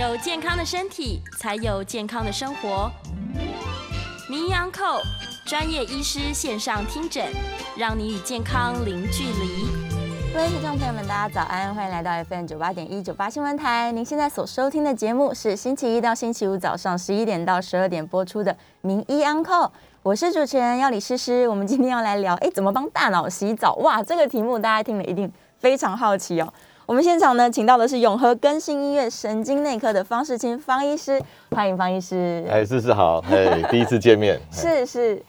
有健康的身体，才有健康的生活。名医安扣专业医师线上听诊，让你与健康零距离。各位听众朋友们，大家早安，欢迎来到 FM 九八点一九八新闻台。您现在所收听的节目是星期一到星期五早上十一点到十二点播出的《名医安扣》，我是主持人要李诗诗。我们今天要来聊，哎，怎么帮大脑洗澡？哇，这个题目大家听了一定非常好奇哦。我们现场呢，请到的是永和更新医院神经内科的方世清方医师，欢迎方医师。哎，诗诗好，哎，第一次见面。是是。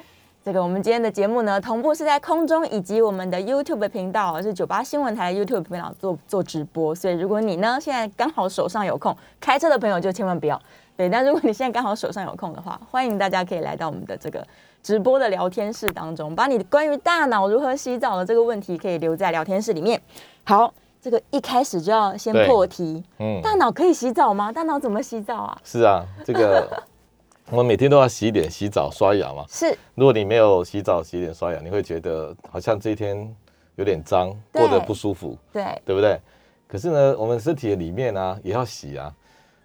这个我们今天的节目呢，同步是在空中以及我们的 YouTube 频道，是九八新闻台 YouTube 频道做做直播。所以如果你呢现在刚好手上有空，开车的朋友就千万不要 对。但如果你现在刚好手上有空的话，欢迎大家可以来到我们的这个直播的聊天室当中，把你关于大脑如何洗澡的这个问题可以留在聊天室里面。好，这个一开始就要先破题，嗯，大脑可以洗澡吗？大脑怎么洗澡啊？是啊，这个。我们每天都要洗脸、洗澡、刷牙嘛。是。如果你没有洗澡、洗脸、刷牙，你会觉得好像这一天有点脏，过得不舒服。对。对不对？可是呢，我们身体的里面呢也要洗啊。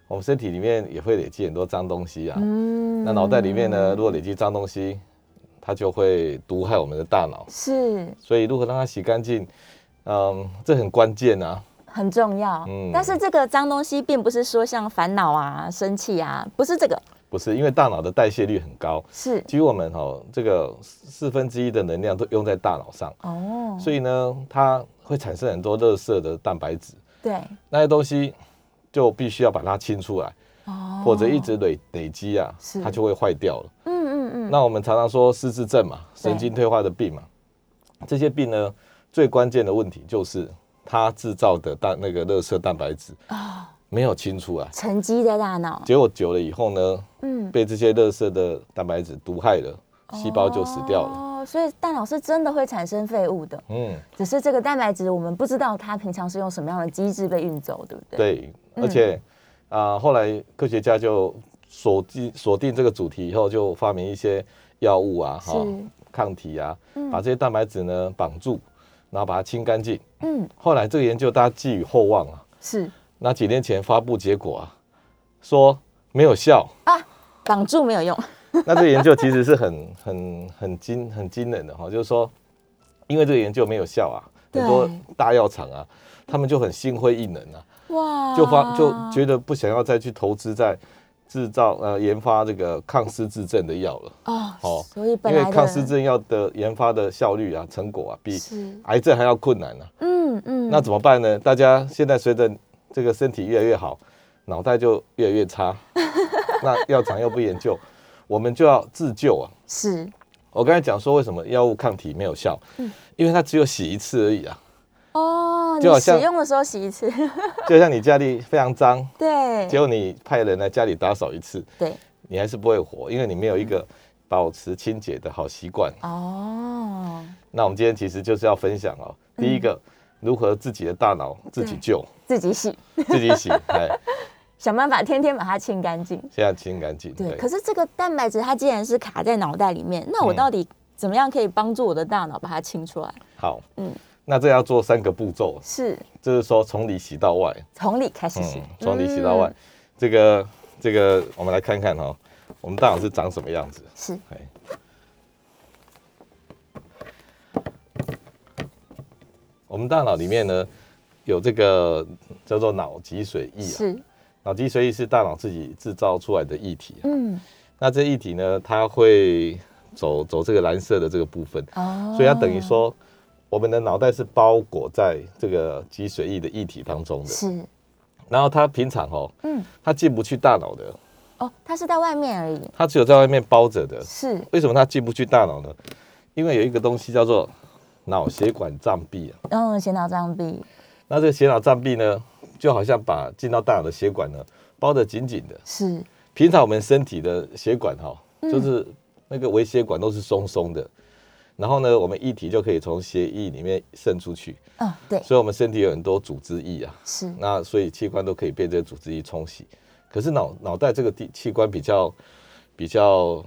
我们身体里面也会累积很多脏东西啊。嗯。那脑袋里面呢，如果累积脏东西，它就会毒害我们的大脑。是。所以如何让它洗干净，嗯，这很关键啊。很重要。嗯。但是这个脏东西并不是说像烦恼啊、生气啊，不是这个。不是，因为大脑的代谢率很高，是，几乎我们哈这个四分之一的能量都用在大脑上，哦，所以呢，它会产生很多热色的蛋白质，对，那些东西就必须要把它清出来，哦，或者一直累累积啊，它就会坏掉了，嗯嗯嗯。那我们常常说失智症嘛，神经退化的病嘛，这些病呢，最关键的问题就是它制造的蛋那个热色蛋白质啊。没有清出来，沉积在大脑，结果久了以后呢，嗯，被这些热色的蛋白质毒害了，细胞就死掉了。哦，所以大脑是真的会产生废物的，嗯，只是这个蛋白质我们不知道它平常是用什么样的机制被运走，对不对？对，而且啊，后来科学家就锁定锁定这个主题以后，就发明一些药物啊，哈，抗体啊，把这些蛋白质呢绑住，然后把它清干净。嗯，后来这个研究大家寄予厚望啊，是。那几年前发布结果啊，说没有效啊，挡住没有用。那这个研究其实是很很很惊很惊人的哈，就是说，因为这个研究没有效啊，很多大药厂啊，他们就很心灰意冷啊，哇，就发就觉得不想要再去投资在制造呃研发这个抗失智症的药了啊，哦，所以因为抗失智药的研发的效率啊成果啊比癌症还要困难呢，嗯嗯，那怎么办呢？大家现在随着这个身体越来越好，脑袋就越来越差。那药厂又不研究，我们就要自救啊。是，我刚才讲说为什么药物抗体没有效，嗯，因为它只有洗一次而已啊。哦，就好像使用的时候洗一次，就像你家里非常脏，对，结果你派人来家里打扫一次，对，你还是不会活，因为你没有一个保持清洁的好习惯。哦，那我们今天其实就是要分享哦，第一个。如何自己的大脑自己救，自己洗，自己洗，哎，想办法天天把它清干净。现在清干净。对，可是这个蛋白质它既然是卡在脑袋里面，那我到底怎么样可以帮助我的大脑把它清出来？好，嗯，那这要做三个步骤，是，就是说从里洗到外，从里开始洗，从里洗到外。这个这个，我们来看看哈，我们大脑是长什么样子？是，哎。我们大脑里面呢，有这个叫做脑脊髓液啊。是。脑脊髓液是大脑自己制造出来的液体。嗯。那这液体呢，它会走走这个蓝色的这个部分。哦。所以它等于说，我们的脑袋是包裹在这个脊髓液的液体当中的。是。然后它平常哦，嗯，它进不去大脑的。哦，它是在外面而已。它只有在外面包着的。是。为什么它进不去大脑呢？因为有一个东西叫做。脑血管障壁啊，嗯，血脑障壁。那这个血脑障壁呢，就好像把进到大脑的血管呢包得紧紧的。是。平常我们身体的血管哈，就是那个微血管都是松松的，然后呢，我们液体就可以从血液里面渗出去。嗯，对。所以，我们身体有很多组织液啊。是。那所以器官都可以被这些组织液冲洗。可是脑脑袋这个地器官比较比较。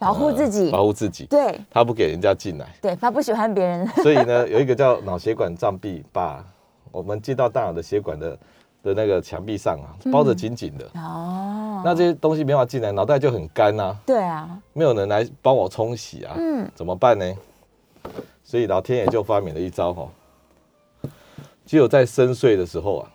保护自己，保护自己，对，他不给人家进来，对他不喜欢别人，所以呢，有一个叫脑血管障壁，把我们接到大脑的血管的的的那个墙壁上啊，包得紧紧的。哦，那这些东西没法进来，脑袋就很干啊。对啊，没有人来帮我冲洗啊。嗯，怎么办呢？所以老天爷就发明了一招哈，只有在深睡的时候啊。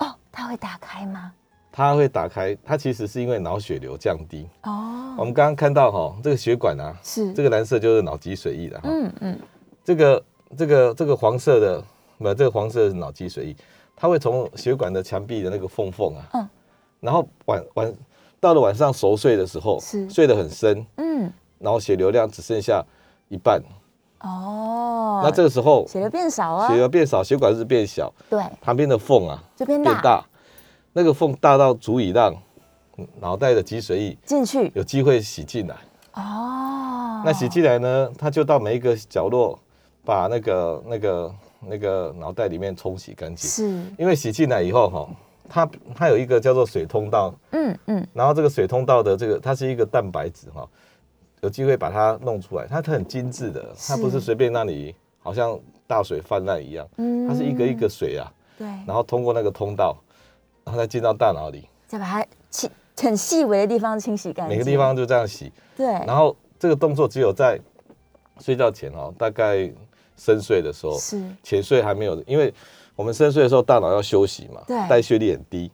哦，它会打开吗？它会打开，它其实是因为脑血流降低。哦，我们刚刚看到哈，这个血管啊，是这个蓝色就是脑脊髓液的。嗯嗯，这个这个这个黄色的，不，这个黄色是脑脊髓液。它会从血管的墙壁的那个缝缝啊，嗯，然后晚晚到了晚上熟睡的时候，是。睡得很深，嗯，然后血流量只剩下一半，哦，那这个时候血流变少啊，血流变少，血管是变小，对，旁边的缝啊就变大，那个缝大到足以让脑袋的脊髓液进去，有机会洗进来，哦，那洗进来呢，它就到每一个角落把那个那个。那个脑袋里面冲洗干净，是。因为洗进来以后哈，它它有一个叫做水通道，嗯嗯，然后这个水通道的这个它是一个蛋白质哈，有机会把它弄出来，它它很精致的，它不是随便那里好像大水泛滥一样，嗯，它是一个一个水啊，对，然后通过那个通道，然后再进到大脑里，再把它清很细微的地方清洗干净，每个地方就这样洗，对，然后这个动作只有在睡觉前哦，大概。深睡的时候，是。浅睡还没有，因为我们深睡的时候，大脑要休息嘛，对，代谢率很低，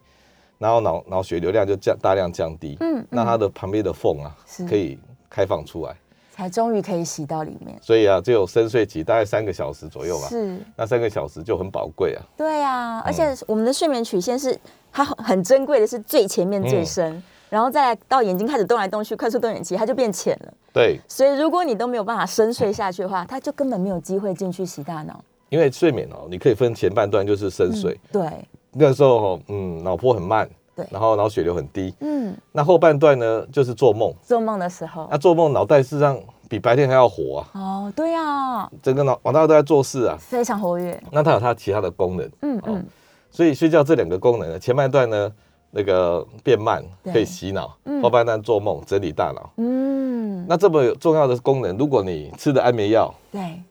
然后脑脑血流量就降大量降低，嗯，那它的旁边的缝啊，可以开放出来，才终于可以洗到里面。所以啊，只有深睡期大概三个小时左右吧，是，那三个小时就很宝贵啊。对啊，而且我们的睡眠曲线是它很珍贵的，是最前面最深。然后再来到眼睛开始动来动去，快速动眼期，它就变浅了。对，所以如果你都没有办法深睡下去的话，它就根本没有机会进去洗大脑。因为睡眠哦，你可以分前半段就是深睡，对，那时候嗯脑波很慢，对，然后脑血流很低，嗯，那后半段呢就是做梦，做梦的时候，那做梦脑袋事实上比白天还要活啊。哦，对啊，整个脑脑袋都在做事啊，非常活跃。那它有它其他的功能，嗯嗯，所以睡觉这两个功能呢，前半段呢。那个变慢可以洗脑，后半段做梦整理大脑。嗯，那这么有重要的功能，如果你吃的安眠药，对，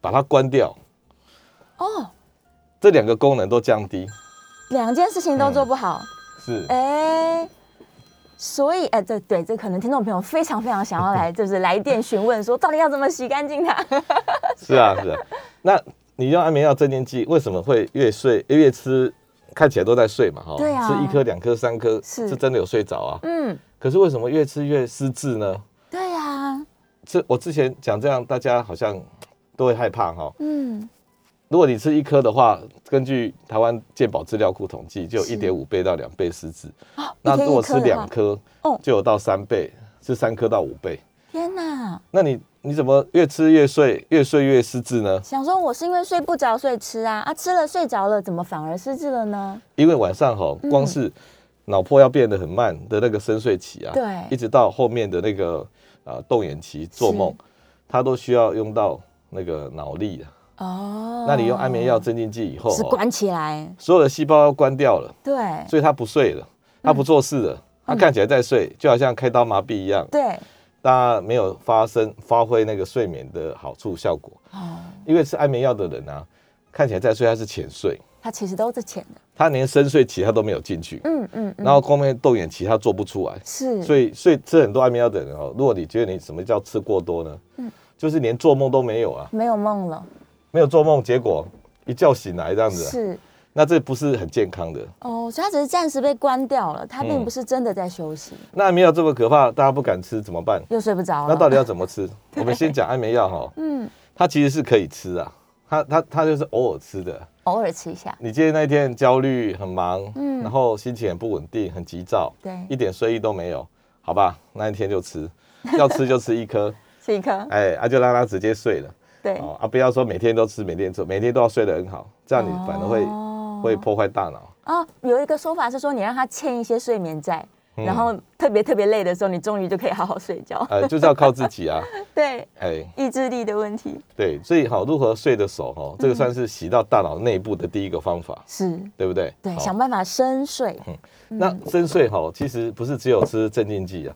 把它关掉，哦，这两个功能都降低，两件事情都做不好，是，哎，所以，哎，对对，这可能听众朋友非常非常想要来，就是来电询问说，到底要怎么洗干净它？是啊，是啊，那你用安眠药镇静剂，为什么会越睡越吃？看起来都在睡嘛，哈，吃一颗、两颗、三颗，是真的有睡着啊。嗯，可是为什么越吃越失智呢？对呀，这我之前讲这样，大家好像都会害怕哈。嗯，如果你吃一颗的话，根据台湾健保资料库统计，就有一点五倍到两倍失智。那如果吃两颗，哦，就有到三倍，是三颗到五倍。天哪！那你？你怎么越吃越睡，越睡越失智呢？想说我是因为睡不着所以吃啊。啊，吃了睡着了，怎么反而失智了呢？因为晚上哈，光是脑波要变得很慢的那个深睡期啊，对，一直到后面的那个呃动眼期做梦，它都需要用到那个脑力的哦。那你用安眠药镇静剂以后，是关起来，所有的细胞要关掉了，对，所以它不睡了，它不做事了，它看起来在睡，就好像开刀麻痹一样，对。大家没有发生发挥那个睡眠的好处效果。哦，因为吃安眠药的人啊，看起来在睡，他是浅睡，他其实都是浅的，他连深睡期他都没有进去，嗯嗯，然后后面动眼期他做不出来，是，所以所以吃很多安眠药的人哦，如果你觉得你什么叫吃过多呢？嗯，就是连做梦都没有啊，没有梦了，没有做梦，结果一觉醒来这样子是。那这不是很健康的哦，所以它只是暂时被关掉了，它并不是真的在休息。那安眠药这么可怕，大家不敢吃怎么办？又睡不着。那到底要怎么吃？我们先讲安眠药哈，嗯，它其实是可以吃啊，它它它就是偶尔吃的，偶尔吃一下。你今天那一天焦虑很忙，嗯，然后心情很不稳定，很急躁，对，一点睡意都没有，好吧，那一天就吃，要吃就吃一颗，吃一颗，哎，啊就让他直接睡了，对，啊不要说每天都吃，每天吃，每天都要睡得很好，这样你反而会。会破坏大脑啊！有一个说法是说，你让他欠一些睡眠债，然后特别特别累的时候，你终于就可以好好睡觉。呃，就是要靠自己啊。对，哎，意志力的问题。对，所以好，如何睡得熟哈，这个算是洗到大脑内部的第一个方法，是对不对？对，想办法深睡。嗯，那深睡哈，其实不是只有吃镇静剂啊，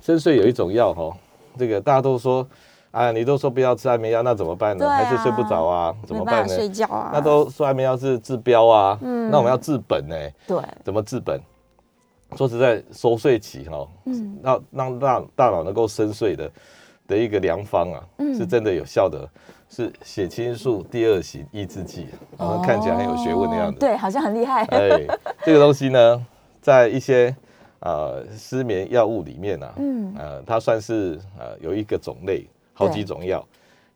深睡有一种药哈，这个大家都说啊，你都说不要吃安眠药，那怎么办呢？还是睡不着啊？怎么办呢？睡觉啊？那都说安眠药是治标啊，嗯，那我们要治本呢？对，怎么治本？说实在，熟睡期哈，嗯，让让大大脑能够深睡的的一个良方啊，是真的有效的，是血清素第二型抑制剂，好像看起来很有学问的样子，对，好像很厉害。哎，这个东西呢，在一些呃失眠药物里面呢，嗯，呃，它算是呃有一个种类，好几种药，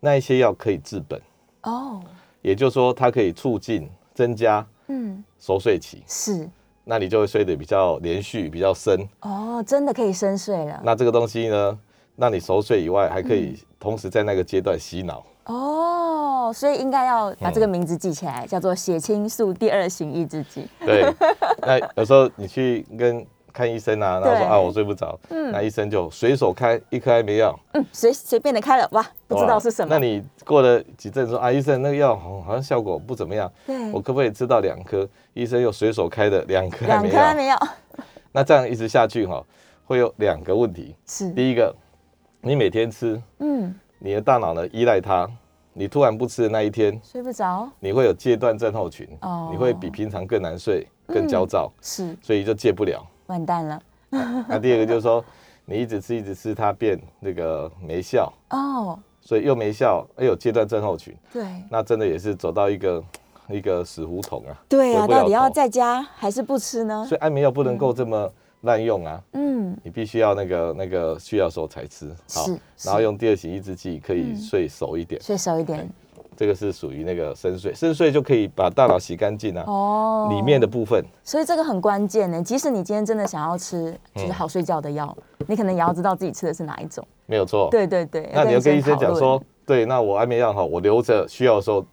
那一些药可以治本。哦，也就是说它可以促进增加嗯。熟睡期。是。那你就会睡得比较连续、比较深。哦，真的可以深睡了。那这个东西呢，让你熟睡以外，还可以同时在那个阶段洗脑。哦，所以应该要把这个名字记起来，叫做血清素第二型抑制剂。对，那有时候你去跟。看医生啊，然后说啊我睡不着，嗯。那医生就随手开一颗安眠药，嗯，随随便的开了，哇，不知道是什么。那你过了几阵说啊，医生那个药好像效果不怎么样，对，我可不可以吃到两颗？医生又随手开的两颗两颗安眠药，那这样一直下去哈，会有两个问题，是。第一个，你每天吃，嗯，你的大脑呢依赖它，你突然不吃的那一天睡不着，你会有戒断症候群，哦，你会比平常更难睡，更焦躁，是，所以就戒不了。完蛋了。那第二个就是说，你一直吃一直吃，它变那个没效哦，所以又没效，又有阶段症候群。对，那真的也是走到一个一个死胡同啊。对啊，到底要在家还是不吃呢？所以安眠药不能够这么滥用啊。嗯，你必须要那个那个需要时候才吃。好，然后用第二型抑制剂可以睡熟一点，睡熟一点。这个是属于那个深睡，深睡就可以把大脑洗干净啊。哦，里面的部分。所以这个很关键呢。即使你今天真的想要吃就是好睡觉的药，你可能也要知道自己吃的是哪一种。没有错。对对对。那你要跟医生讲说，对，那我安眠药哈，我留着需要的时候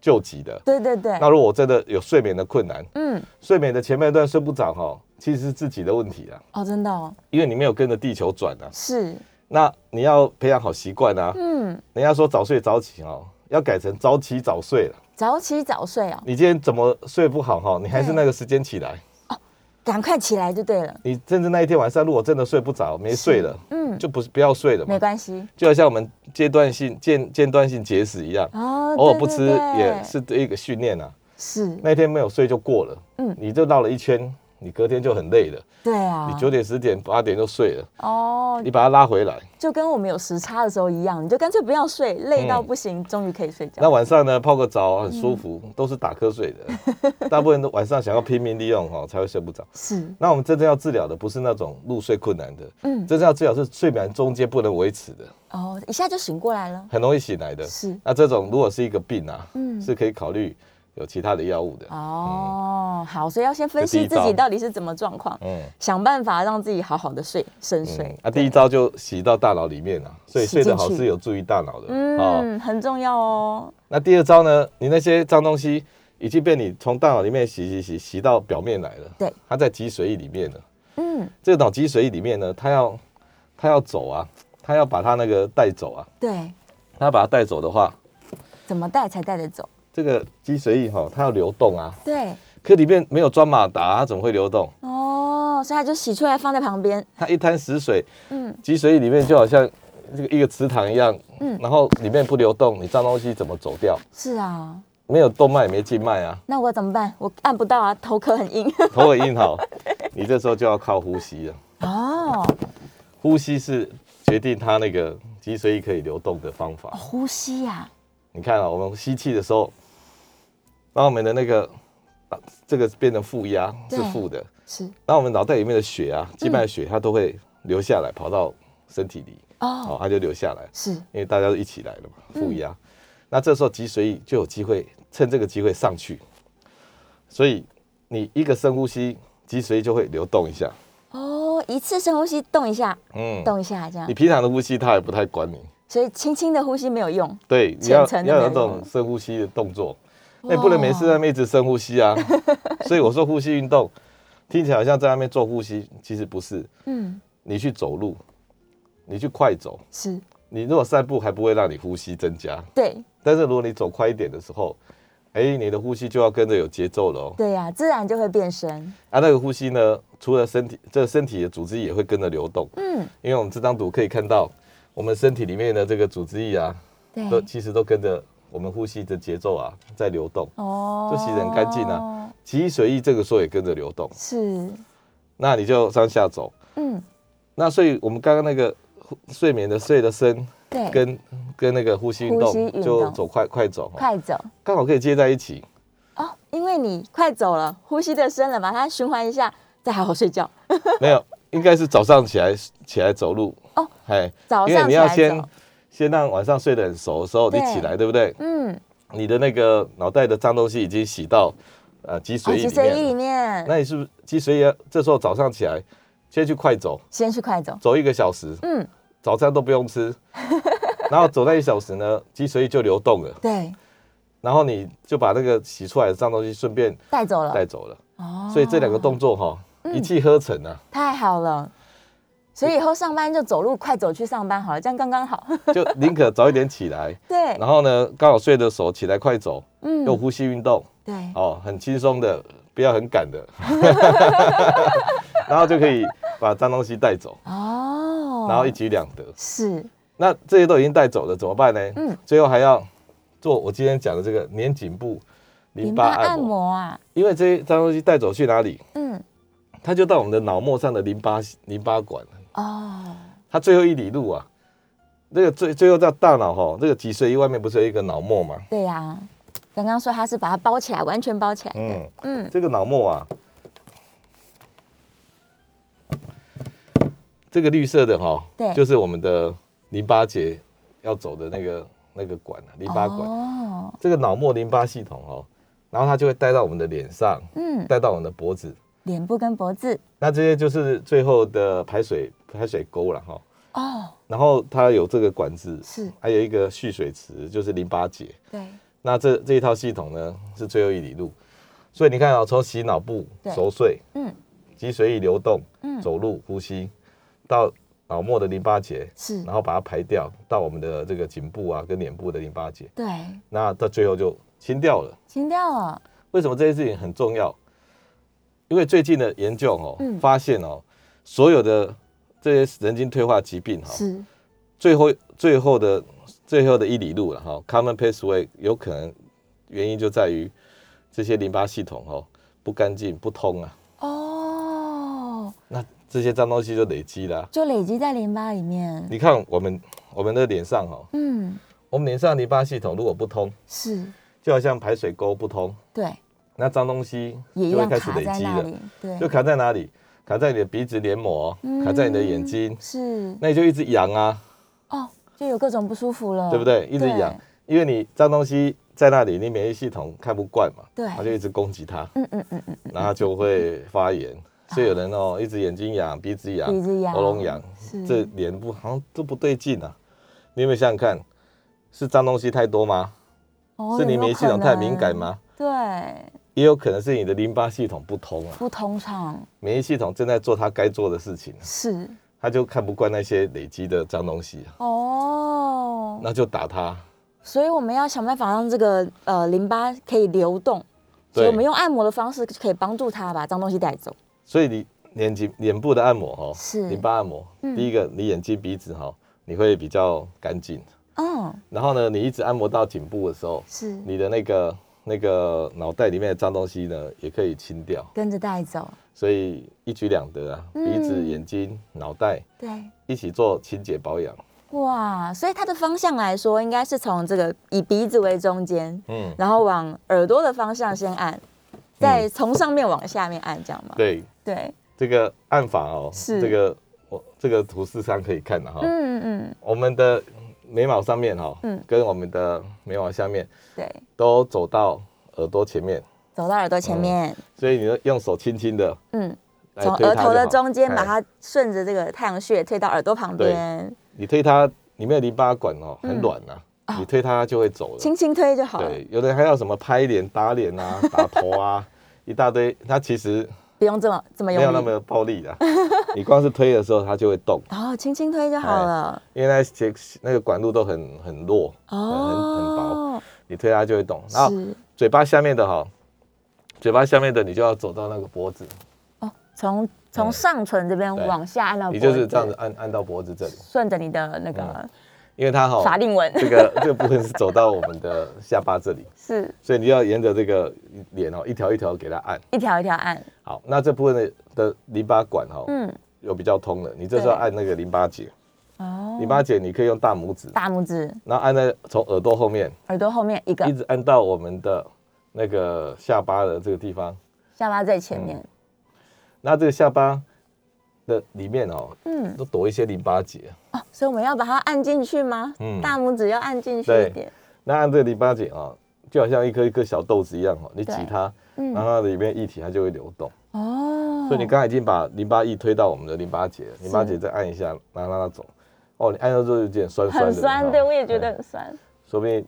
救急的。对对对。那如果我真的有睡眠的困难，嗯，睡眠的前半段睡不着哈，其实是自己的问题啊。哦，真的哦。因为你没有跟着地球转啊。是。那你要培养好习惯啊。嗯。人家说早睡早起哦。要改成早起早睡了。早起早睡哦。你今天怎么睡不好哈？你还是那个时间起来哦，赶快起来就对了。你甚至那一天晚上如果真的睡不着，没睡了，嗯，就不是不要睡了嘛。没关系，就好像我们阶段性间间断性节食一样，哦，偶尔不吃也是一个训练啊。是。那天没有睡就过了，嗯，你就绕了一圈。你隔天就很累了，对啊，你九点十点八点就睡了。哦，你把它拉回来，就跟我们有时差的时候一样，你就干脆不要睡，累到不行，终于可以睡觉。那晚上呢，泡个澡很舒服，都是打瞌睡的，大部分都晚上想要拼命利用哈，才会睡不着。是，那我们真正要治疗的不是那种入睡困难的，嗯，真正要治疗是睡眠中间不能维持的。哦，一下就醒过来了，很容易醒来的。是，那这种如果是一个病啊，嗯，是可以考虑。有其他的药物的。哦，好，所以要先分析自己到底是怎么状况，嗯，想办法让自己好好的睡深睡。啊，第一招就洗到大脑里面了，所以睡得好是有助于大脑的，嗯，很重要哦。那第二招呢？你那些脏东西已经被你从大脑里面洗洗洗洗到表面来了，对，它在脊髓液里面了，嗯，这个脑脊髓液里面呢，它要它要走啊，它要把它那个带走啊，对，它把它带走的话，怎么带才带得走？这个脊髓液哈，它要流动啊。对。可里面没有装马达，它怎么会流动？哦，所以它就洗出来放在旁边。它一滩死水，嗯，脊髓液里面就好像这个一个池塘一样，嗯，然后里面不流动，你脏东西怎么走掉？是啊。没有动脉，没静脉啊。那我怎么办？我按不到啊，头壳很硬。头很硬好，你这时候就要靠呼吸了。哦。呼吸是决定它那个脊髓液可以流动的方法。呼吸呀。你看啊，我们吸气的时候。把我们的那个，这个变成负压是负的，是。那我们脑袋里面的血啊，静脉血它都会流下来，跑到身体里，哦，它就流下来，是。因为大家都一起来了嘛，负压。那这时候脊髓液就有机会趁这个机会上去，所以你一个深呼吸，脊髓就会流动一下。哦，一次深呼吸动一下，嗯，动一下这样。你平常的呼吸它也不太管你，所以轻轻的呼吸没有用。对，你要要有这种深呼吸的动作。那不能没事在那一直深呼吸啊，所以我说呼吸运动听起来好像在那边做呼吸，其实不是。嗯，你去走路，你去快走，是。你如果散步还不会让你呼吸增加，对。但是如果你走快一点的时候，哎，你的呼吸就要跟着有节奏了哦。对呀，自然就会变深。啊，那个呼吸呢，除了身体，这身体的组织也会跟着流动。嗯，因为我们这张图可以看到，我们身体里面的这个组织液啊，都其实都跟着我们呼吸的节奏啊在流动，哦，就洗得很干净啊。脊髓液这个时候也跟着流动，是。那你就上下走，嗯。那所以我们刚刚那个睡眠的睡的深，对，跟跟那个呼吸运动就走快快走，快走，刚好可以接在一起。哦，因为你快走了，呼吸的深了，把它循环一下，再好好睡觉。没有。应该是早上起来起来走路哦，哎，早上你要先先让晚上睡得很熟的时候你起来，对。不对？嗯，你的那个脑袋的脏东西已经洗到呃脊髓液里面，那你是不是脊髓液？这时候早上起来先去快走，先去快走，走一个小时，嗯，早餐都不用吃，然后走那一小时呢，脊髓液就流动了，对，然后你就把那个洗出来的脏东西顺便带走了，带走了，哦，所以这两个动作哈。一气呵成啊！太好了，所以以后上班就走路快走去上班好了，这样刚刚好。就宁可早一点起来，对。然后呢，刚好睡的时候起来快走，嗯，用呼吸运动，对，哦，很轻松的，不要很赶的，然后就可以把脏东西带走哦，然后一举两得。是。那这些都已经带走了，怎么办呢？嗯，最后还要做我今天讲的这个粘颈部淋巴按摩啊，因为这些脏东西带走去哪里？嗯。它就到我们的脑膜上的淋巴淋巴管哦，他最后一里路啊，那个最最后在大脑哈，这个脊髓液外面不是有一个脑膜吗？对呀，刚刚说他是把它包起来，完全包起来。嗯嗯，这个脑膜啊，这个绿色的哈，对，就是我们的淋巴结要走的那个那个管啊，淋巴管。哦，这个脑膜淋巴系统哦，然后它就会带到我们的脸上，嗯，带到我们的脖子。脸部跟脖子，那这些就是最后的排水排水沟了哈。哦，然后它有这个管子，是，还有一个蓄水池，就是淋巴结。对，那这这一套系统呢，是最后一里路。所以你看啊，从洗脑部熟睡，嗯，脊髓液流动，嗯，走路呼吸，到脑膜的淋巴结，是，然后把它排掉，到我们的这个颈部啊跟脸部的淋巴结。对，那到最后就清掉了。清掉了。为什么这件事情很重要？因为最近的研究哦，发现哦，所有的这些神经退化疾病哈，是最后最后的最后的一里路了哈，common pathway 有可能原因就在于这些淋巴系统哦不干净不通啊。哦，那这些脏东西就累积了，就累积在淋巴里面。你看我们我们的脸上哈，嗯，我们脸上淋巴系统如果不通，是就好像排水沟不通，对。那脏东西就会开始累积了，对，就卡在哪里？卡在你的鼻子黏膜，卡在你的眼睛，是，那你就一直痒啊，哦，就有各种不舒服了，对不对？一直痒，因为你脏东西在那里，你免疫系统看不惯嘛，对，它就一直攻击它，嗯嗯嗯嗯，然后就会发炎，所以有人哦，一直眼睛痒、鼻子痒、鼻子痒、喉咙痒，这脸部好像都不对劲啊，你有没有想想看，是脏东西太多吗？是你免疫系统太敏感吗？对。也有可能是你的淋巴系统不通啊，不通畅，免疫系统正在做它该做的事情，是，它就看不惯那些累积的脏东西哦，那就打它。所以我们要想办法让这个呃淋巴可以流动，所以我们用按摩的方式可以帮助它把脏东西带走。所以你眼睛脸部的按摩哈，是。淋巴按摩，第一个你眼睛鼻子哈，你会比较干净，嗯，然后呢，你一直按摩到颈部的时候，是。你的那个。那个脑袋里面的脏东西呢，也可以清掉，跟着带走，所以一举两得啊！鼻子、眼睛、脑袋，对，一起做清洁保养。哇，所以它的方向来说，应该是从这个以鼻子为中间，嗯，然后往耳朵的方向先按，再从上面往下面按，这样吗？对对，这个按法哦，是这个我这个图示上可以看的哈，嗯嗯，我们的。眉毛上面哈，嗯，跟我们的眉毛下面，对，都走到耳朵前面，走到耳朵前面，所以你用手轻轻的，嗯，从额头的中间把它顺着这个太阳穴推到耳朵旁边。你推它，里面的淋巴管哦很软呐，你推它就会走了，轻轻推就好了。对，有的人还要什么拍脸、打脸啊、打头啊，一大堆，它其实。不用这么这么用力，没有那么暴力的。你光是推的时候，它就会动。哦，轻轻推就好了。因为那些那个管路都很很弱，哦很很薄，你推它就会动。然后嘴巴下面的哈，嘴巴下面的你就要走到那个脖子。哦，从从上唇这边往下按到，你就是这样子按按到脖子这里，顺着你的那个。因为它好法令纹，这个这个部分是走到我们的下巴这里，是，所以你要沿着这个脸哦，一条一条给它按，一条一条按。好，那这部分的的淋巴管哈，嗯，有比较通的，你这时候按那个淋巴结，哦，淋巴结你可以用大拇指，大拇指，然后按在从耳朵后面，耳朵后面一个，一直按到我们的那个下巴的这个地方，下巴在前面，那这个下巴。的里面哦，嗯，都躲一些淋巴结。哦，所以我们要把它按进去吗？嗯，大拇指要按进去一点。那按这个淋巴结啊，就好像一颗一颗小豆子一样哦，你挤它，嗯，然后它的里面液体它就会流动哦。所以你刚才已经把淋巴液推到我们的淋巴结，淋巴结再按一下，然后让它走。哦，你按到之后有点酸酸的，很酸，对，我也觉得很酸。说不定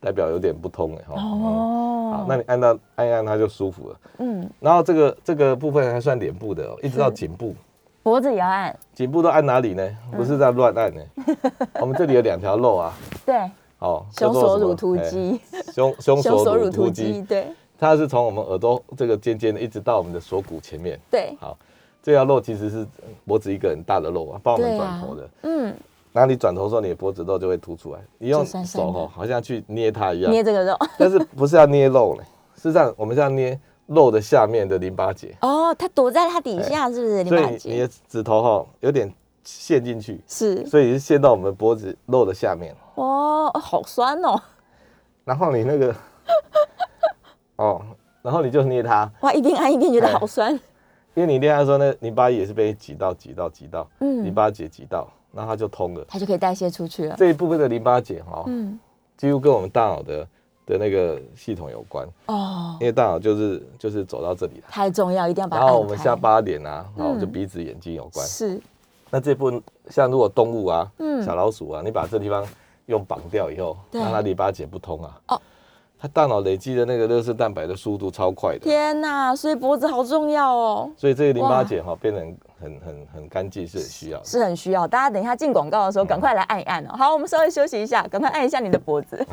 代表有点不通哎哈。哦，好，那你按到按一按它就舒服了。嗯，然后这个这个部分还算脸部的，一直到颈部。脖子也要按，颈部都按哪里呢？不是在乱按呢。我们这里有两条肉啊。对。哦，胸锁乳突肌。胸胸锁乳突肌。对。它是从我们耳朵这个尖尖的，一直到我们的锁骨前面。对。好，这条肉其实是脖子一个很大的肉啊，帮我们转头的。嗯。然后你转头的时候，你的脖子肉就会凸出来。你用手哈，好像去捏它一样。捏这个肉。但是不是要捏肉呢？是这样，我们是要捏。肉的下面的淋巴结哦，它躲在它底下，是不是？淋巴结？你的指头哈有点陷进去，是，所以是陷到我们脖子肉的下面。哦，好酸哦。然后你那个，哦，然后你就捏它。哇，一边按一边觉得好酸。因为你捏它的时候，那淋巴液也是被挤到、挤到、挤到，嗯，淋巴结挤到，那它就通了，它就可以代谢出去了。这一部分的淋巴结哈，嗯，几乎跟我们大脑的。的那个系统有关。哦，因为大脑就是就是走到这里了，太重要，一定要把它。然后我们下巴脸啊，然后就鼻子眼睛有关。是，那这部分像如果动物啊，嗯，小老鼠啊，你把这地方用绑掉以后，让它淋巴结不通啊，哦，它大脑累积的那个热色蛋白的速度超快的。天哪，所以脖子好重要哦。所以这个淋巴结哈变得很很很干净是很需要，是很需要。大家等一下进广告的时候，赶快来按一按哦。好，我们稍微休息一下，赶快按一下你的脖子。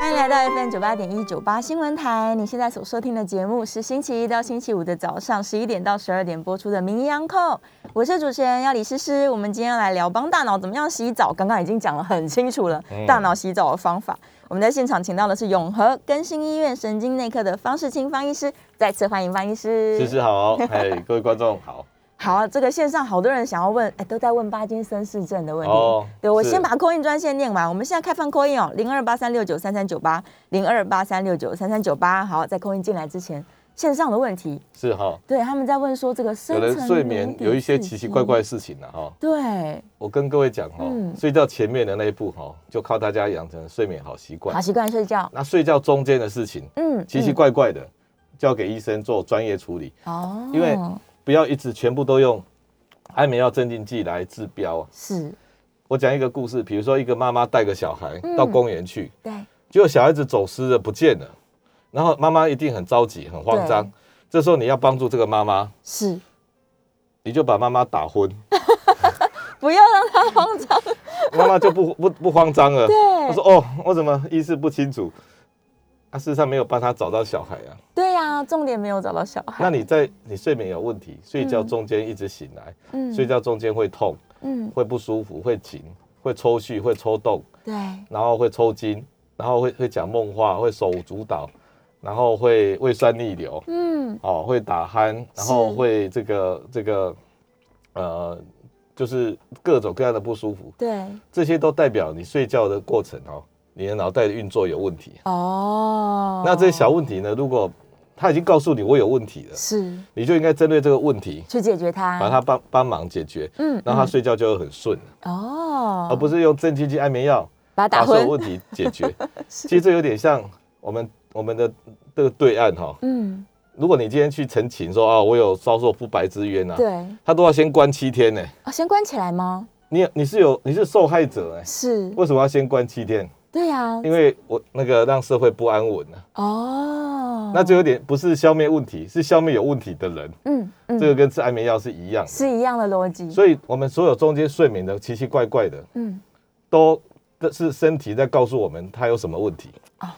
欢迎来到 FM 九八点一九八新闻台。你现在所收听的节目是星期一到星期五的早上十一点到十二点播出的《名医央叩》，我是主持人要李诗诗。我们今天来聊帮大脑怎么样洗澡。刚刚已经讲了很清楚了，大脑洗澡的方法。我们在现场请到的是永和更新医院神经内科的方世清方医师，再次欢迎方医师。诗诗好，哎，各位观众好。好，这个线上好多人想要问，哎，都在问巴金森氏症的问题。哦，对我先把扣印专线念完。我们现在开放扣印哦，零二八三六九三三九八，零二八三六九三三九八。好，在扣印进来之前，线上的问题。是哈，对，他们在问说这个有人睡眠有一些奇奇怪怪的事情呢哈。对，我跟各位讲哈，睡觉前面的那一步哈，就靠大家养成睡眠好习惯，好习惯睡觉。那睡觉中间的事情，嗯，奇奇怪怪的，交给医生做专业处理。哦，因为不要一直全部都用。安眠药镇静剂来治标是，我讲一个故事，比如说一个妈妈带个小孩到公园去，对，结果小孩子走失了不见了，然后妈妈一定很着急很慌张，这时候你要帮助这个妈妈，是，你就把妈妈打昏，不要让她慌张，妈妈就不不不慌张了，对，她说哦，我怎么意识不清楚。他事实上没有帮他找到小孩啊。对呀，重点没有找到小孩。那你在你睡眠有问题，睡觉中间一直醒来，嗯，睡觉中间会痛，嗯，会不舒服，会紧，会抽搐，会抽动，对，然后会抽筋，然后会会讲梦话，会手舞足蹈，然后会胃酸逆流，嗯，哦，会打鼾，然后会这个这个，呃，就是各种各样的不舒服，对，这些都代表你睡觉的过程哦。你的脑袋的运作有问题。哦，那这些小问题呢？如果他已经告诉你我有问题了，是，你就应该针对这个问题去解决它，把它帮帮忙解决，嗯，让他睡觉就会很顺哦，而不是用镇静剂、安眠药把打所有问题解决。其实这有点像我们我们的这个对岸哈，嗯，如果你今天去陈情说啊，我有遭受不白之冤呐，对，他都要先关七天呢，啊，先关起来吗？你你是有你是受害者哎，是，为什么要先关七天？对呀，因为我那个让社会不安稳了。哦，那就有点不是消灭问题，是消灭有问题的人。嗯嗯，这个跟吃安眠药是一样，是一样的逻辑。所以，我们所有中间睡眠的奇奇怪怪的，嗯，都是身体在告诉我们它有什么问题啊。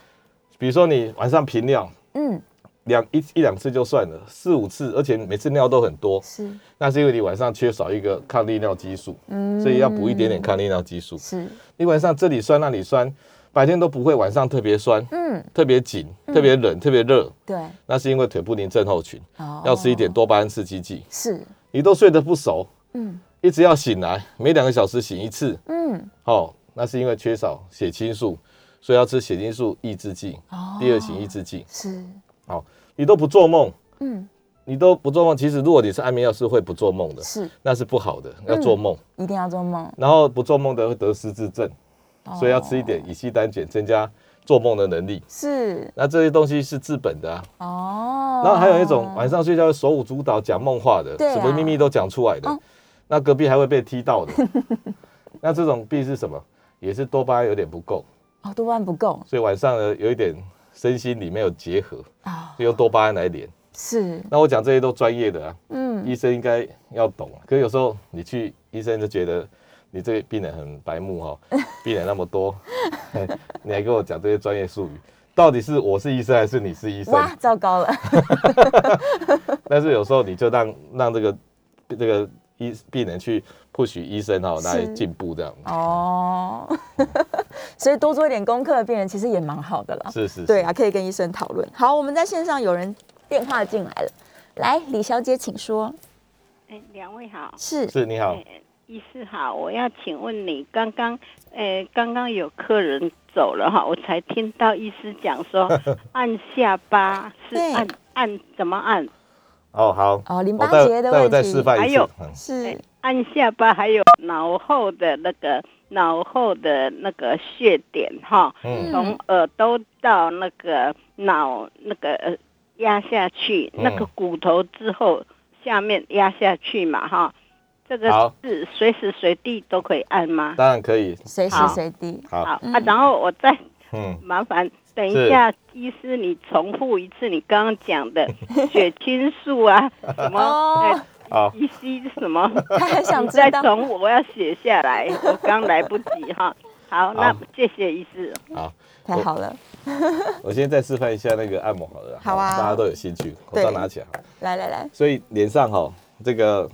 比如说，你晚上频尿，嗯，两一一两次就算了，四五次，而且每次尿都很多，是，那是因为你晚上缺少一个抗利尿激素，嗯，所以要补一点点抗利尿激素。是，你晚上这里酸那里酸，白天都不会，晚上特别酸，嗯，特别紧，特别冷，特别热，对，那是因为腿不宁症候群，哦，要吃一点多巴胺刺激剂。是，你都睡得不熟，嗯，一直要醒来，每两个小时醒一次，嗯，哦，那是因为缺少血清素，所以要吃血清素抑制剂，哦，第二型抑制剂是。好，你都不做梦，嗯，你都不做梦。其实如果你是安眠药是会不做梦的，是，那是不好的，要做梦，一定要做梦。然后不做梦的会得失智症，所以要吃一点乙烯胆碱，增加做梦的能力。是，那这些东西是治本的啊。哦。然后还有一种晚上睡觉手舞足蹈讲梦话的，什么秘密都讲出来的，那隔壁还会被踢到的。那这种病是什么？也是多巴胺有点不够。哦，多巴胺不够，所以晚上呢有一点。身心里面有结合啊，用多巴胺来连是。那我讲这些都专业的啊，嗯，医生应该要懂。可是有时候你去医生就觉得你这个病人很白目哈，病人那么多，你还跟我讲这些专业术语，到底是我是医生还是你是医生？哇，糟糕了。但是有时候你就让让这个这个医病人去。或许医生哈来进步这样哦，所以多做一点功课的病人其实也蛮好的啦。是是，对啊，可以跟医生讨论。好，我们在线上有人电话进来了，来，李小姐请说。哎，两位好。是是，你好，医师好，我要请问你，刚刚呃刚刚有客人走了哈，我才听到医师讲说 按下巴是按按怎么按？哦好。哦，淋巴结的问题，还有是。按下巴还有脑后的那个脑后的那个血点哈，从耳朵到那个脑那个压下去，那个骨头之后下面压下去嘛哈，这个是随时随地都可以按吗？当然可以，随时随地。好。啊，然后我再麻烦等一下，医师你重复一次你刚刚讲的 血清素啊什么？好，一吸什么？他很想再从我要写下来，我刚来不及哈。好，那谢谢医师。好，太好了。我先再示范一下那个按摩好了。好啊，大家都有兴趣，口罩拿起来。来来来。所以脸上哈，这个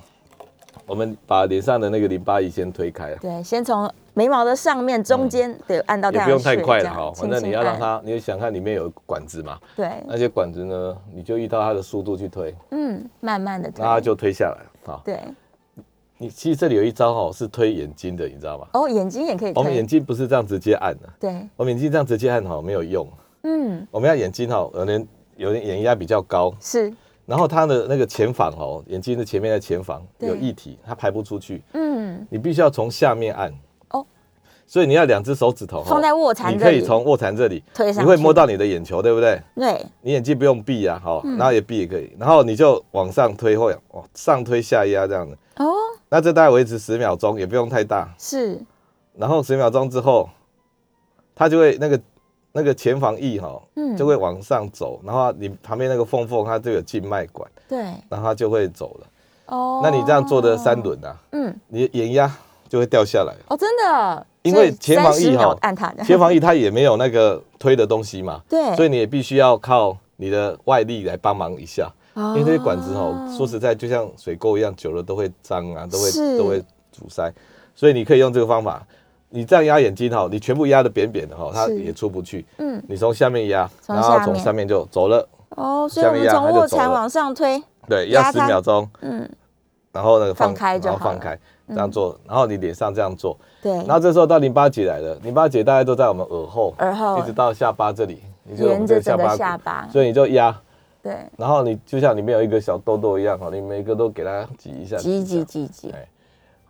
我们把脸上的那个淋巴液先推开。对，先从眉毛的上面、中间对按到。也不用太快了哈，反正你要让它，你想看里面有管子嘛。对。那些管子呢，你就依照它的速度去推。嗯，慢慢的推。它就推下来。好，对，你其实这里有一招哈，是推眼睛的，你知道吗？哦，眼睛也可以。我们眼睛不是这样直接按的，对，我们眼睛这样直接按哈没有用。嗯，我们要眼睛哈，有人有人眼压比较高，是，然后它的那个前房哦，眼睛的前面的前房有液体，它排不出去。嗯，你必须要从下面按。哦所以你要两只手指头放在卧蚕，你可以从卧蚕这里推上，你会摸到你的眼球，对不对？对，你眼睛不用闭啊，好，然后也闭也可以，然后你就往上推或往上推下压这样子。哦，那这大概维持十秒钟，也不用太大。是，然后十秒钟之后，它就会那个那个前房翼哈，嗯，就会往上走，然后你旁边那个缝缝它就有静脉管，对，然后它就会走了。哦，那你这样做的三轮啊，嗯，你眼压就会掉下来。哦，真的。因为前防翼哈，按它，前防翼它也没有那个推的东西嘛，对，所以你也必须要靠你的外力来帮忙一下。因为这些管子哈，说实在就像水沟一样，久了都会脏啊，都会都会阻塞。所以你可以用这个方法，你这样压眼睛哈，你全部压的扁扁的哈，它也出不去。嗯，你从下面压，然后从上面就走了。哦，所以我们从卧蚕往上推，对，压十秒钟。嗯，然后那个放开就好，放开。这样做，然后你脸上这样做，对。然后这时候到淋巴结来了，淋巴结大概都在我们耳后，耳后。一直到下巴这里，沿着整个下巴，所以你就压，对。然后你就像里面有一个小痘痘一样哈，你每个都给它挤一下，挤挤挤挤，哎，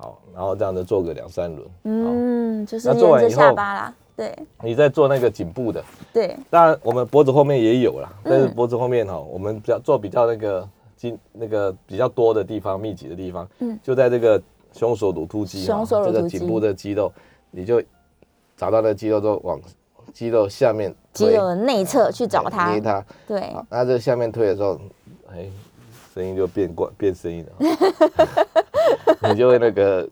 好，然后这样子做个两三轮，嗯，就是沿着下巴啦，对。你再做那个颈部的，对。当然我们脖子后面也有啦，但是脖子后面哈，我们比较做比较那个筋那个比较多的地方，密集的地方，嗯，就在这个。胸锁乳突肌，这个颈部的肌肉，你就找到那肌肉之后，往肌肉下面，肌肉的内侧去找它，捏它。对，那这下面推的时候，哎，声音就变怪，变声音了。你就会那个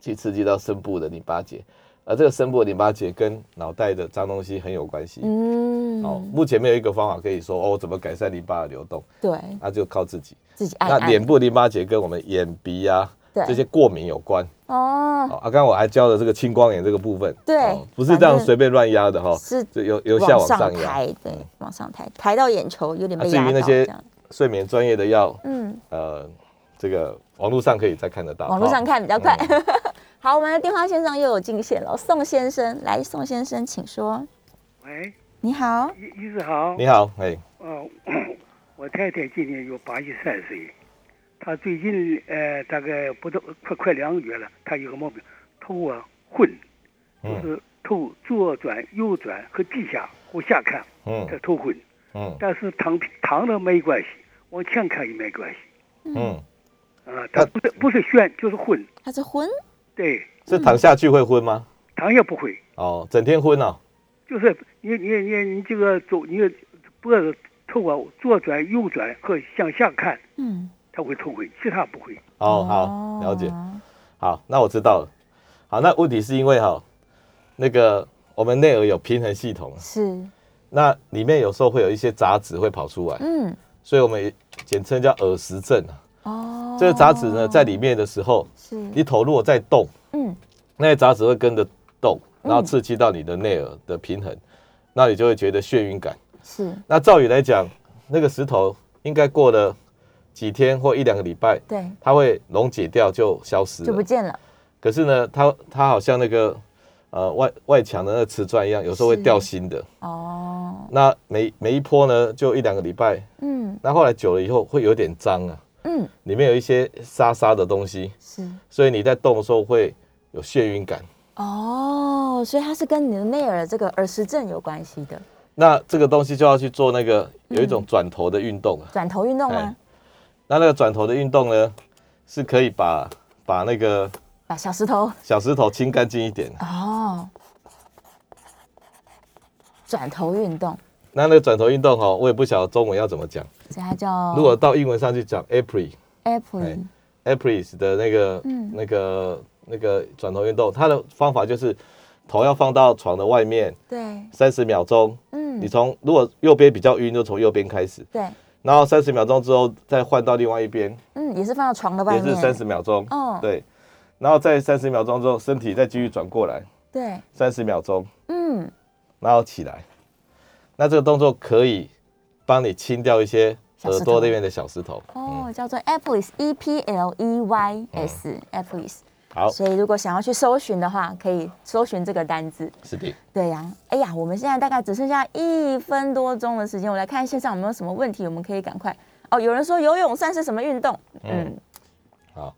去刺激到深部的淋巴结，而这个深部的淋巴结跟脑袋的脏东西很有关系。嗯，哦，目前没有一个方法可以说哦，怎么改善淋巴的流动？对，那就靠自己。自己按那脸部淋巴结跟我们眼鼻啊这些过敏有关。哦，啊，刚刚我还教了这个青光眼这个部分。对，不是这样随便乱压的哈，是由由下往上抬，对，往上抬，抬到眼球有点被压到。至于那些睡眠专业的药，嗯，呃，这个网络上可以再看得到。网络上看比较快。好，我们的电话线上又有进线了，宋先生，来，宋先生，请说。喂，你好，医师好，你好，哎，哦，我太太今年有八十三岁，她最近呃大概不到快快两个月了，她有个毛病，头啊昏，就是头左转右转和地下往下看，嗯，她头昏，嗯，但是躺躺着没关系，往前看也没关系，嗯，啊，他不是不是眩就是昏，他是昏。对，是躺下去会昏吗？躺下不会。哦，整天昏哦。就是你你你你这个走，你脖子头啊左转右转和向下看，嗯，他会头昏，其他不会。哦，好，了解。好，那我知道了。好，那问题是因为哈，那个我们内耳有平衡系统，是。那里面有时候会有一些杂质会跑出来，嗯，所以我们简称叫耳石症啊。哦，这个杂质呢，在里面的时候，是。你头如果在动，嗯，那些杂质会跟着动，然后刺激到你的内耳的平衡，那你就会觉得眩晕感。是，那照理来讲，那个石头应该过了几天或一两个礼拜，对，它会溶解掉就消失，就不见了。可是呢，它它好像那个呃外外墙的那个瓷砖一样，有时候会掉新的。哦，那每每一波呢，就一两个礼拜，嗯，那后来久了以后会有点脏啊。嗯，里面有一些沙沙的东西，是，所以你在动的时候会有眩晕感。哦，所以它是跟你的内耳这个耳石症有关系的。那这个东西就要去做那个有一种转头的运动啊。转头运动吗？那那个转头的运动呢，是可以把把那个把小石头小石头清干净一点。哦，转头运动。那那个转头运动哈，我也不晓得中文要怎么讲。叫？如果到英文上去讲，April，April，April 的那个、那个、那个转头运动，它的方法就是头要放到床的外面，对，三十秒钟。嗯，你从如果右边比较晕，就从右边开始，对。然后三十秒钟之后再换到另外一边，嗯，也是放到床的外面，也是三十秒钟。哦，对。然后在三十秒钟之后，身体再继续转过来，对，三十秒钟，嗯，然后起来。那这个动作可以帮你清掉一些耳朵那边的小石头哦，叫做 Epleys，E P L E Y S，Epleys。好，所以如果想要去搜寻的话，可以搜寻这个单字。是的。对呀，哎呀，我们现在大概只剩下一分多钟的时间，我来看线上有没有什么问题，我们可以赶快。哦，有人说游泳算是什么运动？嗯，好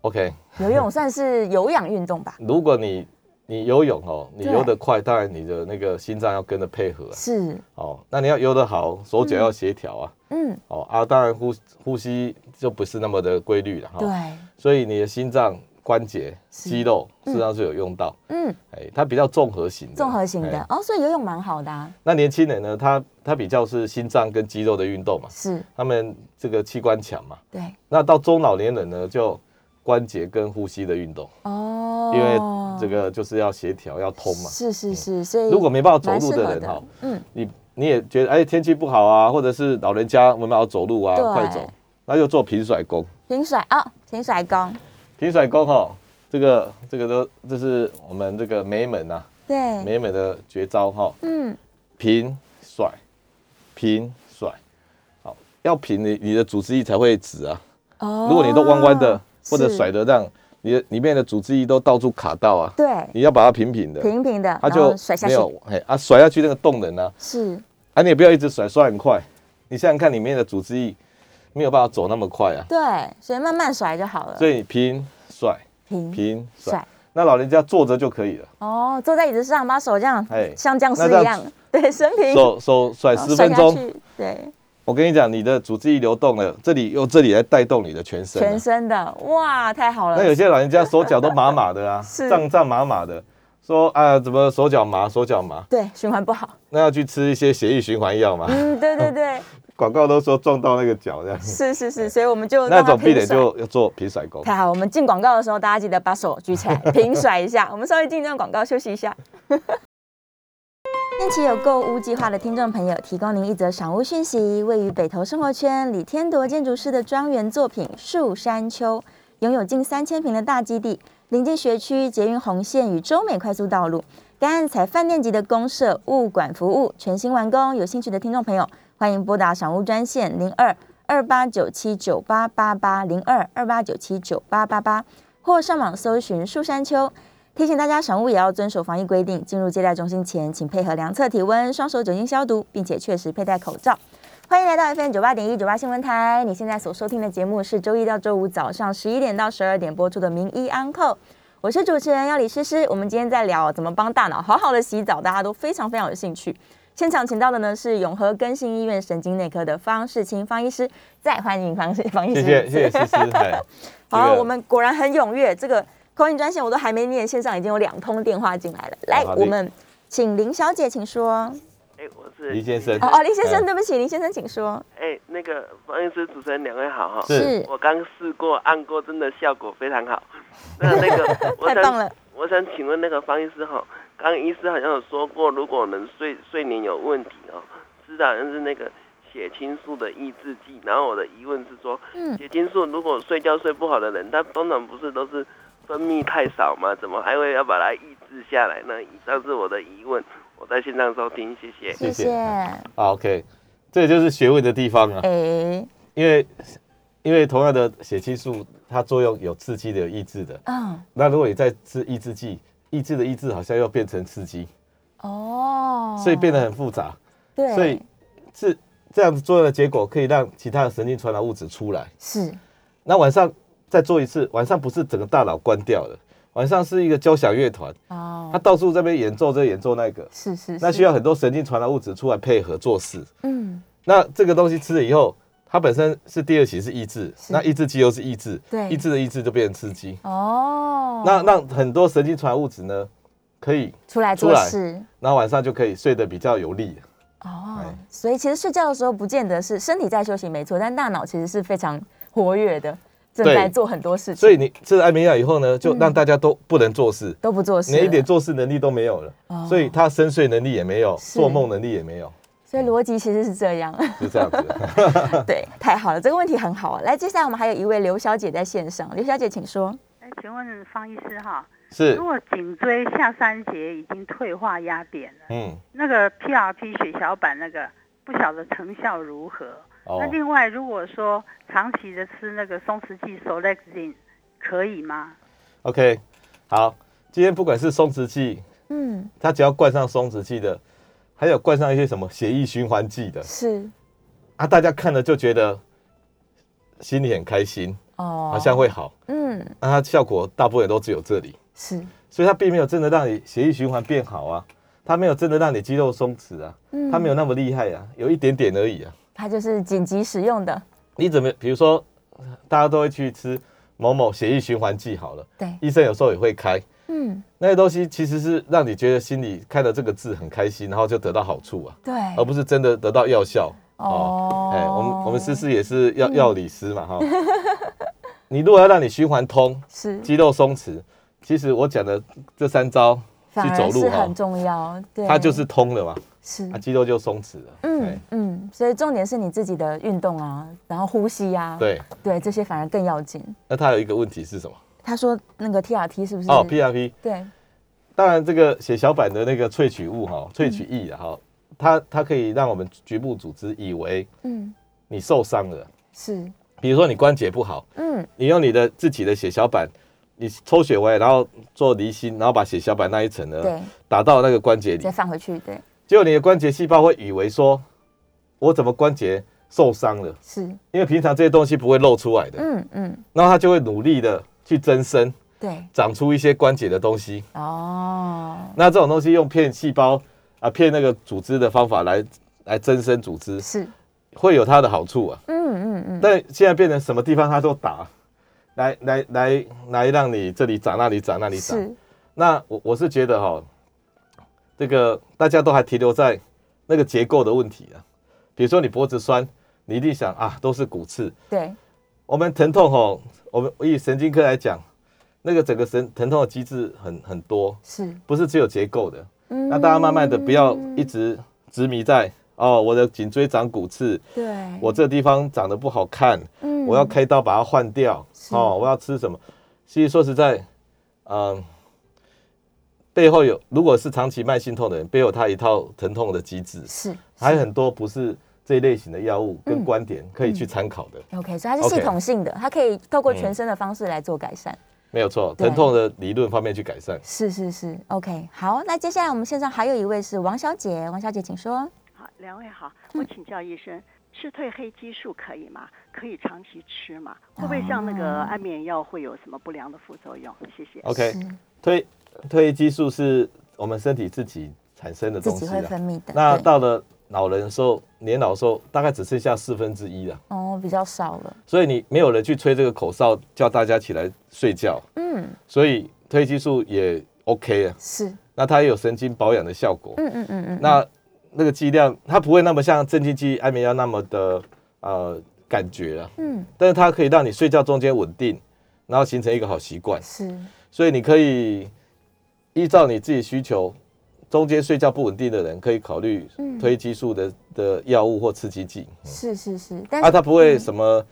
，OK。游泳算是有氧运动吧？如果你你游泳哦，你游得快，当然你的那个心脏要跟着配合。是哦，那你要游得好，手脚要协调啊。嗯。哦啊，当然呼呼吸就不是那么的规律了哈。对。所以你的心脏、关节、肌肉实际上是有用到。嗯。哎，它比较综合型的。综合型的哦，所以游泳蛮好的啊。那年轻人呢？他他比较是心脏跟肌肉的运动嘛。是。他们这个器官强嘛。对。那到中老年人呢，就关节跟呼吸的运动。哦。因为。这个就是要协调，要通嘛。是是是，所以如果没办法走路的人哈，嗯，你你也觉得哎天气不好啊，或者是老人家没办法走路啊，快走，那就做平甩功。平甩啊，平甩功。平甩功哈，这个这个都这是我们这个美门呐，对，美门的绝招哈。嗯，平甩，平甩，好，要平你你的组织力才会直啊。哦。如果你都弯弯的或者甩的让。你的里面的组织液都到处卡到啊，对，你要把它平平的，平平的，它就甩下去，没有，哎啊，甩下去那个动能呢，是，啊，你也不要一直甩，甩很快，你想想看里面的组织液没有办法走那么快啊，对，所以慢慢甩就好了，所以平甩，平平甩，那老人家坐着就可以了，哦，坐在椅子上，把手这样，哎，像僵尸一样，对，伸平，手手甩十分钟，对。我跟你讲，你的组织一流动了，这里用这里来带动你的全身，全身的哇，太好了。那有些老人家手脚都麻麻的啊，胀胀麻麻的，说啊，怎么手脚麻，手脚麻，对，循环不好。那要去吃一些血液循环药嘛？嗯，对对对。广告都说撞到那个脚这样。是是是，所以我们就那种病人就要做平甩功。太好，我们进广告的时候，大家记得把手举起来平甩一下。我们稍微进一段广告休息一下。近期有购屋计划的听众朋友，提供您一则赏屋讯息：位于北投生活圈李天铎建筑师的庄园作品树山丘，拥有近三千平的大基地，临近学区捷运红线与中美快速道路，该案采饭店级的公社物管服务，全新完工。有兴趣的听众朋友。欢迎拨打赏屋专线零二二八九七九八八八零二二八九七九八八八，或上网搜寻树山丘。提醒大家，赏屋也要遵守防疫规定。进入接待中心前，请配合量测体温、双手酒精消毒，并且确实佩戴口罩。欢迎来到 FM 九八点一九八新闻台。你现在所收听的节目是周一到周五早上十一点到十二点播出的《名医安扣》，我是主持人要李诗诗。我们今天在聊怎么帮大脑好好的洗澡，大家都非常非常有兴趣。现场请到的呢是永和更新医院神经内科的方世清方医师，再欢迎方世方医师。谢谢谢谢诗诗。好，我们果然很踊跃，这个空运专线我都还没念，线上已经有两通电话进来了。来，我们请林小姐，请说。哎，我是林先生。哦哦，林先生，对不起，林先生，请说。哎，那个方医师，主持人两位好哈。是。我刚试过按过，真的效果非常好。那那个，太棒了。我想请问那个方医师哈。刚医师好像有说过，如果能睡睡眠有问题哦，吃的好像是那个血清素的抑制剂。然后我的疑问是说，嗯血清素如果睡觉睡不好的人，他通常不是都是分泌太少吗？怎么还会要把它抑制下来呢？以上是我的疑问，我在线上收听，谢谢。谢谢。好，OK，这就是学问的地方啊。哎，因为因为同样的血清素，它作用有刺激的，有抑制的。嗯。那如果你在吃抑制剂。抑制的抑制好像又变成刺激，哦，所以变得很复杂。对，所以是这样子作用的结果，可以让其他的神经传导物质出来。是，那晚上再做一次，晚上不是整个大脑关掉了，晚上是一个交响乐团哦，他到处这边演奏这演奏那个，是是，那需要很多神经传导物质出来配合做事。嗯，那这个东西吃了以后。它本身是第二期是抑制，那抑制剂又是抑制，对，抑制的抑制就变成刺激。哦。那让很多神经传导物质呢，可以出来做事，然后晚上就可以睡得比较有力。哦，所以其实睡觉的时候不见得是身体在休息，没错，但大脑其实是非常活跃的，正在做很多事情。所以你吃了安眠药以后呢，就让大家都不能做事，都不做事，连一点做事能力都没有了。所以他深睡能力也没有，做梦能力也没有。所以逻辑其实是这样，是这样子。对，太好了，这个问题很好啊。来，接下来我们还有一位刘小姐在线上，刘小姐请说。哎，请问方医师哈，是如果颈椎下三节已经退化压扁了，嗯，那个 PRP 血小板那个不晓得成效如何？那另外如果说长期的吃那个松弛剂 Solexin 可以吗？OK，好，今天不管是松弛剂，嗯，它只要灌上松弛剂的。还有灌上一些什么血液循环剂的，是。啊，大家看了就觉得心里很开心哦，好像会好，嗯，那它效果大部分都只有这里，是，所以它并没有真的让你血液循环变好啊，它没有真的让你肌肉松弛啊，嗯，它没有那么厉害啊，有一点点而已啊，它就是紧急使用的。你怎么，比如说大家都会去吃某某血液循环剂好了，对，医生有时候也会开。嗯，那些东西其实是让你觉得心里看到这个字很开心，然后就得到好处啊，对，而不是真的得到药效哦。哎，我们我们思思也是药药理师嘛哈。你如果要让你循环通，是肌肉松弛，其实我讲的这三招去走路很重要，对，它就是通了嘛，是，肌肉就松弛了。嗯嗯，所以重点是你自己的运动啊，然后呼吸呀，对。对，这些反而更要紧。那他有一个问题是什么？他说那个 T R T 是不是？哦，P R P 对，当然这个血小板的那个萃取物哈，萃取液哈，它它可以让我们局部组织以为嗯你受伤了是，比如说你关节不好嗯，你用你的自己的血小板，你抽血回来，然后做离心，然后把血小板那一层呢对。打到那个关节里再放回去对，结果你的关节细胞会以为说我怎么关节受伤了？是因为平常这些东西不会露出来的嗯嗯，然后它就会努力的。去增生，对，长出一些关节的东西哦。那这种东西用骗细胞啊，骗那个组织的方法来来增生组织，是会有它的好处啊。嗯嗯嗯。但现在变成什么地方它都打，来来来来让你这里长那里长那里长。那我我是觉得哈，这个大家都还停留在那个结构的问题啊。比如说你脖子酸，你一定想啊，都是骨刺。对，我们疼痛吼，我们以神经科来讲，那个整个神疼痛的机制很很多，是不是只有结构的？嗯，那大家慢慢的不要一直执迷在哦，我的颈椎长骨刺，对，我这地方长得不好看，嗯，我要开刀把它换掉，哦，我要吃什么？其实说实在，嗯，背后有如果是长期慢性痛的人，背后他一套疼痛的机制，是还有很多不是。这一类型的药物跟观点可以去参考的。OK，所以它是系统性的，它可以透过全身的方式来做改善。没有错，疼痛的理论方面去改善。是是是，OK，好，那接下来我们线上还有一位是王小姐，王小姐请说。好，两位好，我请教医生，吃褪黑激素可以吗？可以长期吃吗？会不会像那个安眠药会有什么不良的副作用？谢谢。OK，褪褪黑激素是我们身体自己产生的东西，自己会分泌的。那到了。老人时候，年老时候大概只剩下四分之一了。哦，比较少了。所以你没有人去吹这个口哨，叫大家起来睡觉。嗯。所以褪激素也 OK 啊。是。那它也有神经保养的效果。嗯嗯嗯嗯。那那个剂量，它不会那么像镇静剂、安眠药那么的呃感觉啊。嗯。但是它可以让你睡觉中间稳定，然后形成一个好习惯。是。所以你可以依照你自己需求。中间睡觉不稳定的人可以考虑推激素的的药物或刺激剂。是是是，但啊，它不会什么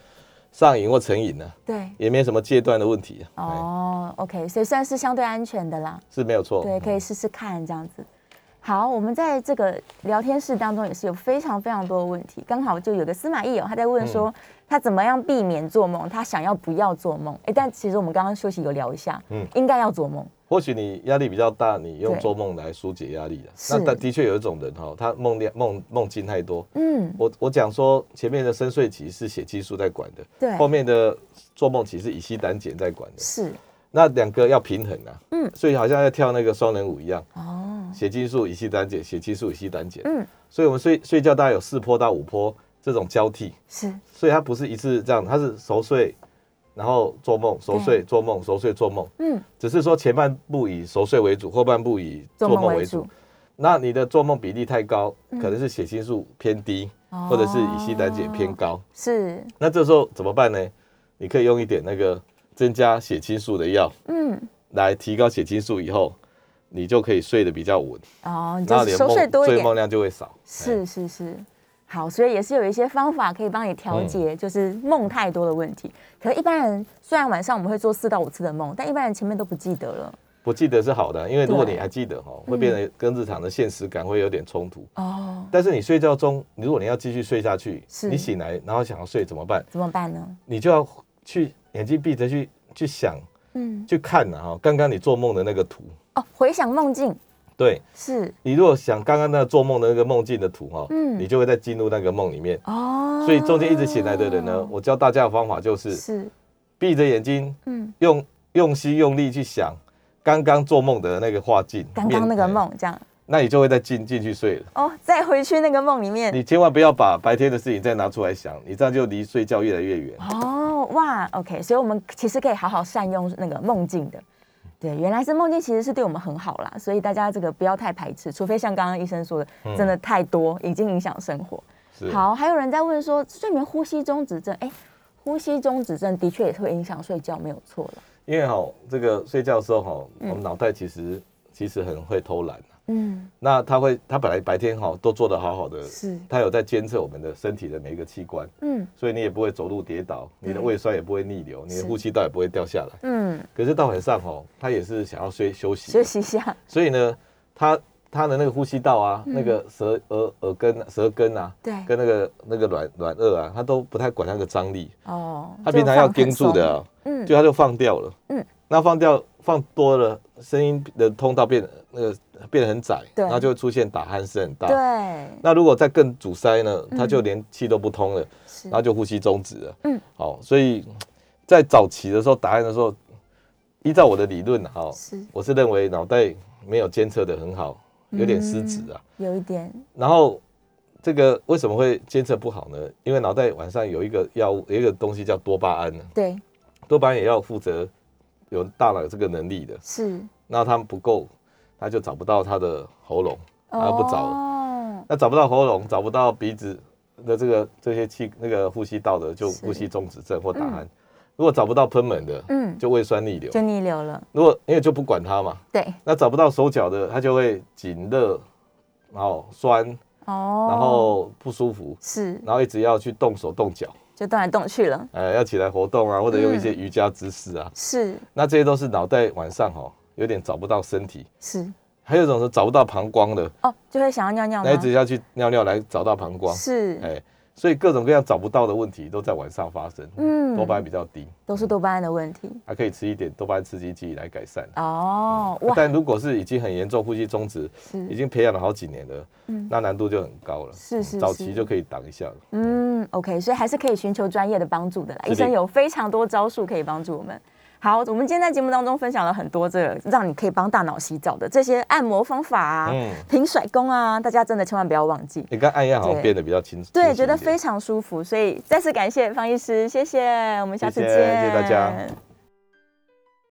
上瘾或成瘾呢？对，也没什么戒断的问题。哦，OK，所以算是相对安全的啦。是没有错。对，可以试试看这样子。好，我们在这个聊天室当中也是有非常非常多的问题，刚好就有个司马懿哦，他在问说他怎么样避免做梦，他想要不要做梦？哎，但其实我们刚刚休息有聊一下，嗯，应该要做梦。或许你压力比较大，你用做梦来疏解压力的。那的的确有一种人哈，他梦量梦梦境太多。嗯，我我讲说前面的深睡期是血激素在管的，对，后面的做梦期是乙烯胆碱在管的。是，那两个要平衡啊。嗯，所以好像要跳那个双人舞一样。哦。血激素、乙烯胆碱，血激素、乙烯胆碱。嗯，所以我们睡睡觉大概有四波到五波这种交替。是，所以它不是一次这样，它是熟睡，然后做梦，熟睡做梦，熟睡做梦。嗯，只是说前半部以熟睡为主，后半部以做梦为主。那你的做梦比例太高，可能是血清素偏低，或者是乙烯胆碱偏高。是。那这时候怎么办呢？你可以用一点那个增加血清素的药，嗯，来提高血清素以后。你就可以睡得比较稳哦，你就熟睡多一点，睡梦量就会少。是是是，好，所以也是有一些方法可以帮你调节，就是梦太多的问题。可是一般人虽然晚上我们会做四到五次的梦，但一般人前面都不记得了。不记得是好的，因为如果你还记得哈，会变得跟日常的现实感会有点冲突哦。但是你睡觉中，如果你要继续睡下去，你醒来然后想要睡怎么办？怎么办呢？你就要去眼睛闭着去去想，嗯，去看呢哈，刚刚你做梦的那个图。哦，回想梦境，对，是。你如果想刚刚那做梦的那个梦境的图哈，嗯，你就会再进入那个梦里面。哦。所以中间一直醒来的人呢，我教大家的方法就是。是闭着眼睛，嗯，用用心用力去想刚刚做梦的那个画境，刚刚那个梦这样，那你就会再进进去睡了。哦。再回去那个梦里面，你千万不要把白天的事情再拿出来想，你这样就离睡觉越来越远。哦。哇，OK，所以我们其实可以好好善用那个梦境的。对，原来是梦境，其实是对我们很好啦，所以大家这个不要太排斥，除非像刚刚医生说的，真的太多已经影响生活。好，还有人在问说，睡眠呼吸中止症，哎，呼吸中止症的确也会影响睡觉，没有错了。因为哈，这个睡觉的时候哈，我们脑袋其实其实很会偷懒。嗯，那他会，他本来白天哈都做得好好的，是，他有在监测我们的身体的每一个器官，嗯，所以你也不会走路跌倒，你的胃酸也不会逆流，你的呼吸道也不会掉下来，嗯，可是到晚上哈，他也是想要睡休息，休息一下，所以呢，他他的那个呼吸道啊，那个舌耳耳根舌根啊，对，跟那个那个软软腭啊，他都不太管那个张力，哦，他平常要盯住的，嗯，就他就放掉了，嗯，那放掉放多了，声音的通道变那个。变得很窄，然后就会出现打鼾声很大。对，那如果再更阻塞呢？它就连气都不通了，然后就呼吸终止了。嗯，好，所以在早期的时候打鼾的时候，依照我的理论，哈，是我是认为脑袋没有监测的很好，有点失职啊，有一点。然后这个为什么会监测不好呢？因为脑袋晚上有一个药物，有一个东西叫多巴胺呢。对，多巴胺也要负责有大脑这个能力的。是。那他们不够，他就找不到他的喉咙，他不找了。那找不到喉咙，找不到鼻子的这个这些气那个呼吸道的，就呼吸中止症或打鼾。如果找不到喷门的，嗯，就胃酸逆流，就逆流了。如果因为就不管它嘛，对。那找不到手脚的，它就会紧热，然后酸，哦，然后不舒服，是，然后一直要去动手动脚。就动来动去了，哎，要起来活动啊，或者用一些瑜伽姿势啊，是。那这些都是脑袋晚上哈有点找不到身体，是。还有一种是找不到膀胱的，哦，就会想要尿尿，那一直要去尿尿来找到膀胱，是，哎。所以各种各样找不到的问题都在晚上发生，嗯，多巴胺比较低，都是多巴胺的问题，还可以吃一点多巴胺刺激剂来改善。哦，但如果是已经很严重，呼吸中止，已经培养了好几年了，嗯，那难度就很高了，是是，早期就可以挡一下了。嗯，OK，所以还是可以寻求专业的帮助的啦，医生有非常多招数可以帮助我们。好，我们今天在节目当中分享了很多这个让你可以帮大脑洗澡的这些按摩方法啊，平甩功啊，大家真的千万不要忘记。你刚按压好像变得比较轻松，对，觉得非常舒服，所以再次感谢方医师，谢谢，我们下次见，谢谢大家。